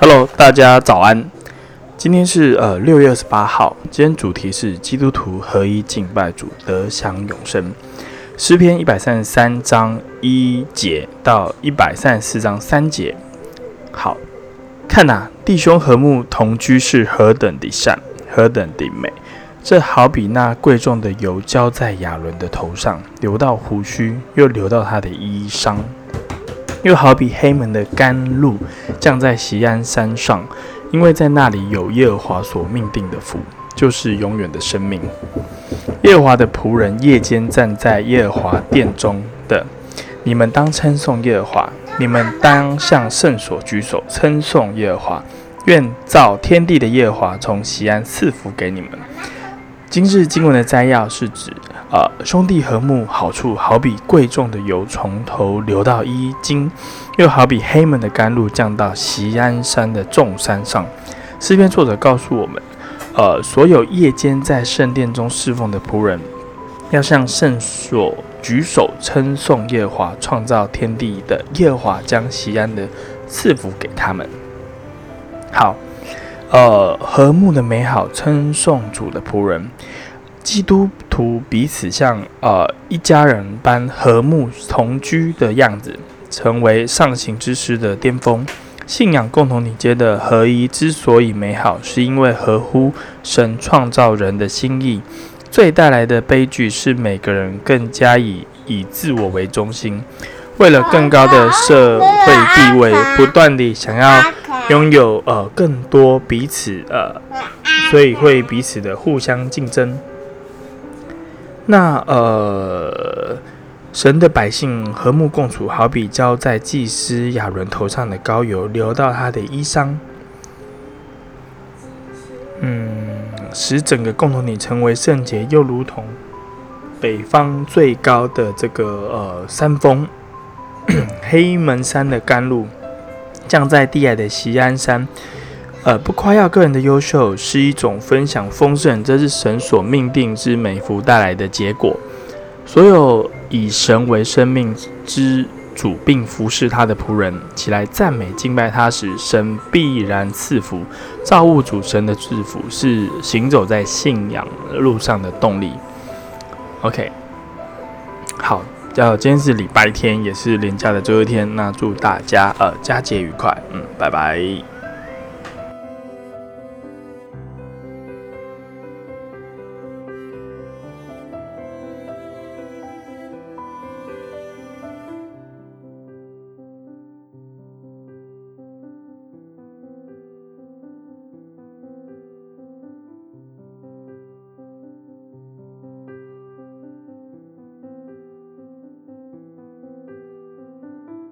Hello，大家早安。今天是呃六月二十八号，今天主题是基督徒合一敬拜主，得享永生。诗篇一百三十三章一节到一百三十四章三节。好，看呐、啊，弟兄和睦同居是何等的善，何等的美。这好比那贵重的油浇在亚伦的头上，流到胡须，又流到他的衣裳。又好比黑门的甘露降在锡安山上，因为在那里有耶和华所命定的福，就是永远的生命。耶和华的仆人夜间站在耶和华殿中的，你们当称颂耶和华，你们当向圣所举手称颂耶和华。愿造天地的耶和华从锡安赐福给你们。今日经文的摘要是指。呃，兄弟和睦好处，好比贵重的油从头流到衣襟，又好比黑门的甘露降到锡安山的众山上。诗篇作者告诉我们，呃，所有夜间在圣殿中侍奉的仆人，要向圣所举手称颂耶华，创造天地的耶华将锡安的赐福给他们。好，呃，和睦的美好，称颂主的仆人。基督徒彼此像呃一家人般和睦同居的样子，成为上行之师的巅峰。信仰共同体间的合一之所以美好，是因为合乎神创造人的心意。最带来的悲剧是每个人更加以以自我为中心，为了更高的社会地位，不断地想要拥有呃更多彼此呃，所以会彼此的互相竞争。那呃，神的百姓和睦共处，好比浇在祭司亚伦头上的膏油，流到他的衣裳，嗯，使整个共同体成为圣洁，又如同北方最高的这个呃山峰 黑门山的甘露，降在低矮的锡安山。呃，不夸耀个人的优秀，是一种分享丰盛，这是神所命定之美福带来的结果。所有以神为生命之主，并服侍他的仆人，起来赞美敬拜他时，神必然赐福。造物主神的赐福是行走在信仰路上的动力。OK，好，叫今天是礼拜天，也是连假的最后一天。那祝大家呃佳节愉快，嗯，拜拜。